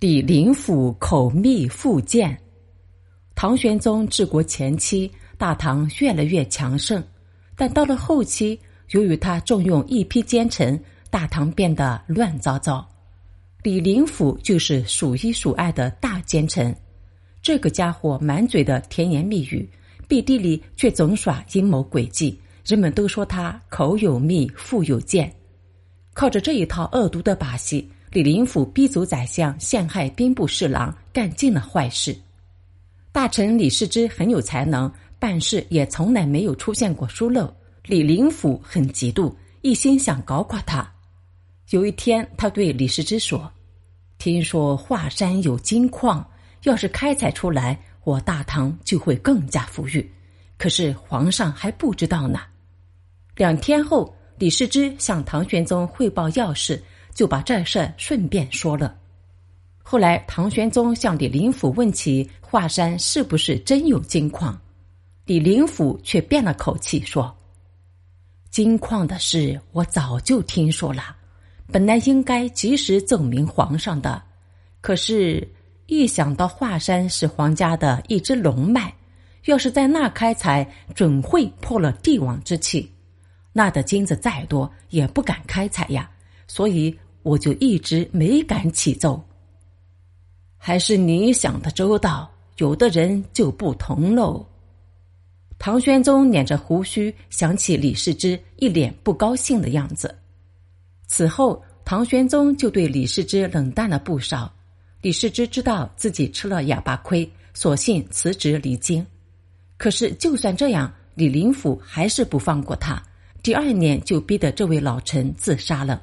李林甫口蜜腹剑。唐玄宗治国前期，大唐越来越强盛，但到了后期，由于他重用一批奸臣，大唐变得乱糟糟。李林甫就是数一数二的大奸臣，这个家伙满嘴的甜言蜜语，背地里却总耍阴谋诡计，人们都说他口有蜜，腹有剑。靠着这一套恶毒的把戏。李林甫逼走宰相，陷害兵部侍郎，干尽了坏事。大臣李世之很有才能，办事也从来没有出现过疏漏。李林甫很嫉妒，一心想搞垮他。有一天，他对李世之说：“听说华山有金矿，要是开采出来，我大唐就会更加富裕。可是皇上还不知道呢。”两天后，李世之向唐玄宗汇报要事。就把这事顺便说了。后来，唐玄宗向李林甫问起华山是不是真有金矿，李林甫却变了口气说：“金矿的事我早就听说了，本来应该及时奏明皇上的。可是，一想到华山是皇家的一支龙脉，要是在那开采，准会破了帝王之气。那的金子再多，也不敢开采呀。所以。”我就一直没敢起奏。还是你想的周到，有的人就不同喽。唐玄宗捻着胡须，想起李世之一脸不高兴的样子。此后，唐玄宗就对李世之冷淡了不少。李世之知道自己吃了哑巴亏，索性辞职离京。可是，就算这样，李林甫还是不放过他。第二年，就逼得这位老臣自杀了。